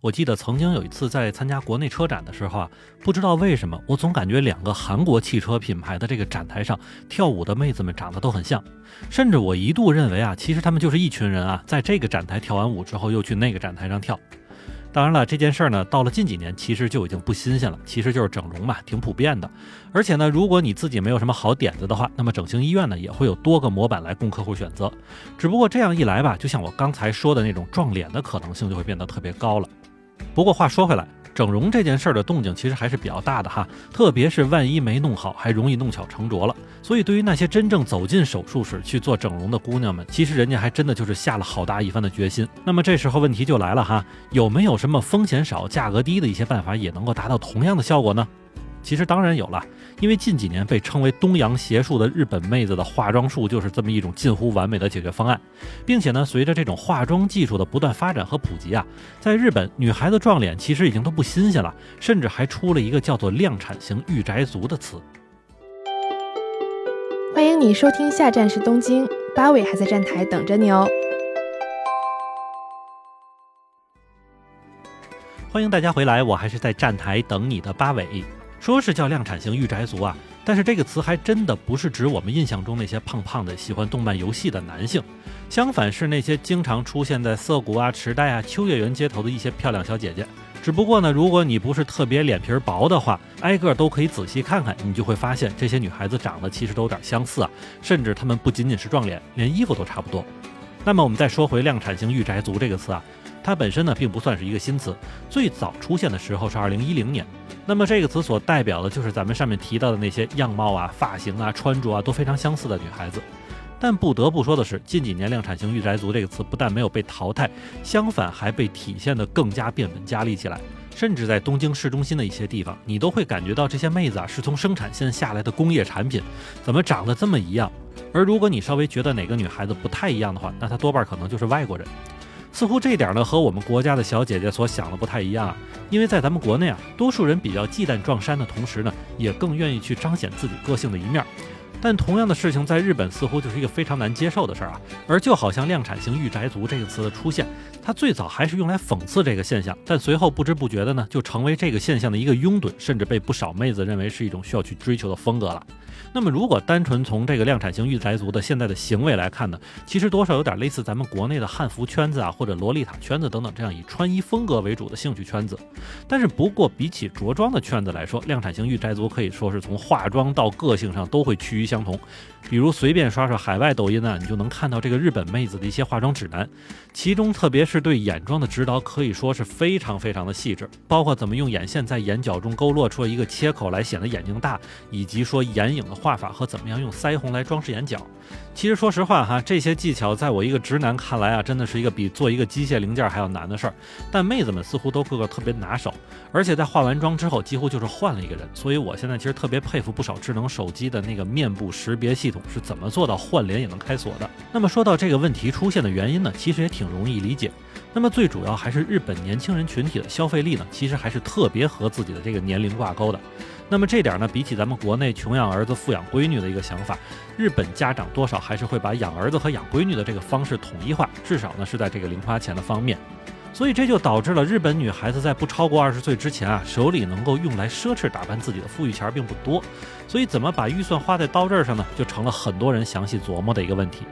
我记得曾经有一次在参加国内车展的时候啊，不知道为什么，我总感觉两个韩国汽车品牌的这个展台上跳舞的妹子们长得都很像，甚至我一度认为啊，其实他们就是一群人啊，在这个展台跳完舞之后又去那个展台上跳。当然了，这件事儿呢，到了近几年其实就已经不新鲜了，其实就是整容嘛，挺普遍的。而且呢，如果你自己没有什么好点子的话，那么整形医院呢也会有多个模板来供客户选择。只不过这样一来吧，就像我刚才说的那种撞脸的可能性就会变得特别高了。不过话说回来。整容这件事儿的动静其实还是比较大的哈，特别是万一没弄好，还容易弄巧成拙了。所以对于那些真正走进手术室去做整容的姑娘们，其实人家还真的就是下了好大一番的决心。那么这时候问题就来了哈，有没有什么风险少、价格低的一些办法，也能够达到同样的效果呢？其实当然有了，因为近几年被称为东洋邪术的日本妹子的化妆术就是这么一种近乎完美的解决方案，并且呢，随着这种化妆技术的不断发展和普及啊，在日本女孩子撞脸其实已经都不新鲜了，甚至还出了一个叫做量产型御宅族的词。欢迎你收听，下站是东京，八尾还在站台等着你哦。欢迎大家回来，我还是在站台等你的八尾。说是叫量产型御宅族啊，但是这个词还真的不是指我们印象中那些胖胖的喜欢动漫游戏的男性，相反是那些经常出现在涩谷啊、池袋啊、秋叶原街头的一些漂亮小姐姐。只不过呢，如果你不是特别脸皮薄的话，挨个都可以仔细看看，你就会发现这些女孩子长得其实都有点相似啊，甚至她们不仅仅是撞脸，连衣服都差不多。那么我们再说回量产型御宅族这个词啊。它本身呢，并不算是一个新词，最早出现的时候是二零一零年。那么这个词所代表的就是咱们上面提到的那些样貌啊、发型啊、穿着啊都非常相似的女孩子。但不得不说的是，近几年“量产型御宅族”这个词不但没有被淘汰，相反还被体现得更加变本加厉起来。甚至在东京市中心的一些地方，你都会感觉到这些妹子啊是从生产线下来的工业产品，怎么长得这么一样？而如果你稍微觉得哪个女孩子不太一样的话，那她多半可能就是外国人。似乎这点呢和我们国家的小姐姐所想的不太一样啊，因为在咱们国内啊，多数人比较忌惮撞衫的同时呢，也更愿意去彰显自己个性的一面。但同样的事情在日本似乎就是一个非常难接受的事儿啊。而就好像“量产型御宅族”这个词的出现，它最早还是用来讽刺这个现象，但随后不知不觉的呢，就成为这个现象的一个拥趸，甚至被不少妹子认为是一种需要去追求的风格了。那么，如果单纯从这个量产型御宅族的现在的行为来看呢，其实多少有点类似咱们国内的汉服圈子啊，或者洛丽塔圈子等等这样以穿衣风格为主的兴趣圈子。但是，不过比起着装的圈子来说，量产型御宅族可以说是从化妆到个性上都会趋于相同。比如随便刷刷海外抖音呢，你就能看到这个日本妹子的一些化妆指南，其中特别是对眼妆的指导可以说是非常非常的细致，包括怎么用眼线在眼角中勾勒出一个切口来显得眼睛大，以及说眼影的画法和怎么样用腮红来装饰眼角。其实说实话哈，这些技巧在我一个直男看来啊，真的是一个比做一个机械零件还要难的事儿。但妹子们似乎都个个特别拿手，而且在化完妆之后几乎就是换了一个人。所以我现在其实特别佩服不少智能手机的那个面部识别系统是怎么做到换脸也能开锁的。那么说到这个问题出现的原因呢，其实也挺容易理解。那么最主要还是日本年轻人群体的消费力呢，其实还是特别和自己的这个年龄挂钩的。那么这点呢，比起咱们国内穷养儿子富养闺女的一个想法，日本家长多少还是会把养儿子和养闺女的这个方式统一化，至少呢是在这个零花钱的方面。所以这就导致了日本女孩子在不超过二十岁之前啊，手里能够用来奢侈打扮自己的富裕钱并不多。所以怎么把预算花在刀刃上呢，就成了很多人详细琢磨的一个问题。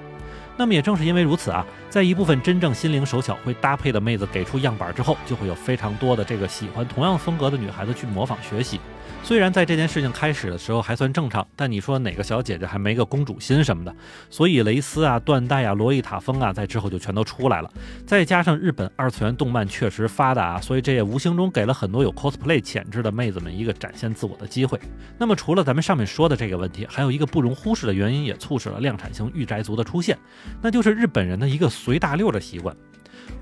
那么也正是因为如此啊，在一部分真正心灵手巧、会搭配的妹子给出样板之后，就会有非常多的这个喜欢同样风格的女孩子去模仿学习。虽然在这件事情开始的时候还算正常，但你说哪个小姐姐还没个公主心什么的？所以蕾丝啊、缎带啊、洛丽塔风啊，在之后就全都出来了。再加上日本二次元动漫确实发达，所以这也无形中给了很多有 cosplay 潜质的妹子们一个展现自我的机会。那么除了咱们上面说的这个问题，还有一个不容忽视的原因，也促使了量产型御宅族的出现，那就是日本人的一个随大溜的习惯。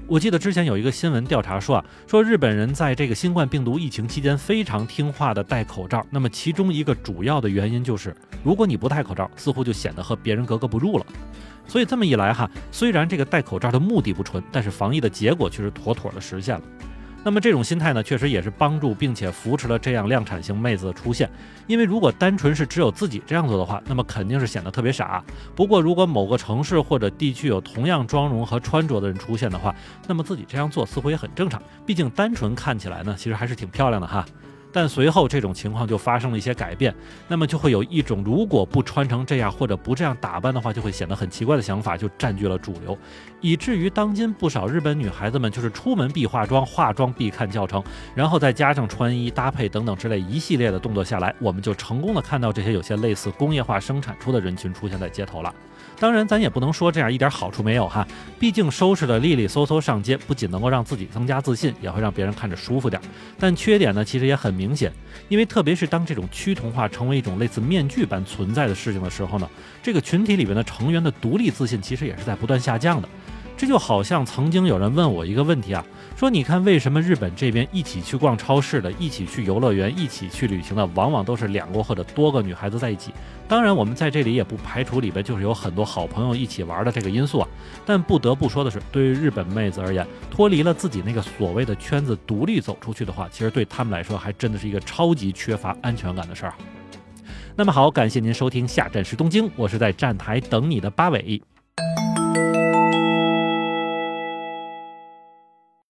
我记得之前有一个新闻调查说啊，说日本人在这个新冠病毒疫情期间非常听话的戴口罩。那么其中一个主要的原因就是，如果你不戴口罩，似乎就显得和别人格格不入了。所以这么一来哈，虽然这个戴口罩的目的不纯，但是防疫的结果却是妥妥的实现了。那么这种心态呢，确实也是帮助并且扶持了这样量产型妹子的出现。因为如果单纯是只有自己这样做的话，那么肯定是显得特别傻。不过如果某个城市或者地区有同样妆容和穿着的人出现的话，那么自己这样做似乎也很正常。毕竟单纯看起来呢，其实还是挺漂亮的哈。但随后这种情况就发生了一些改变，那么就会有一种如果不穿成这样或者不这样打扮的话，就会显得很奇怪的想法就占据了主流，以至于当今不少日本女孩子们就是出门必化妆，化妆必看教程，然后再加上穿衣搭配等等之类一系列的动作下来，我们就成功的看到这些有些类似工业化生产出的人群出现在街头了。当然，咱也不能说这样一点好处没有哈。毕竟收拾得利利索索上街，不仅能够让自己增加自信，也会让别人看着舒服点。但缺点呢，其实也很明显。因为特别是当这种趋同化成为一种类似面具般存在的事情的时候呢，这个群体里边的成员的独立自信其实也是在不断下降的。这就好像曾经有人问我一个问题啊，说你看为什么日本这边一起去逛超市的，一起去游乐园，一起去旅行的，往往都是两个或者多个女孩子在一起？当然，我们在这里也不排除里边就是有很多好朋友一起玩的这个因素啊。但不得不说的是，对于日本妹子而言，脱离了自己那个所谓的圈子，独立走出去的话，其实对他们来说还真的是一个超级缺乏安全感的事儿。那么好，感谢您收听下站是东京，我是在站台等你的八尾。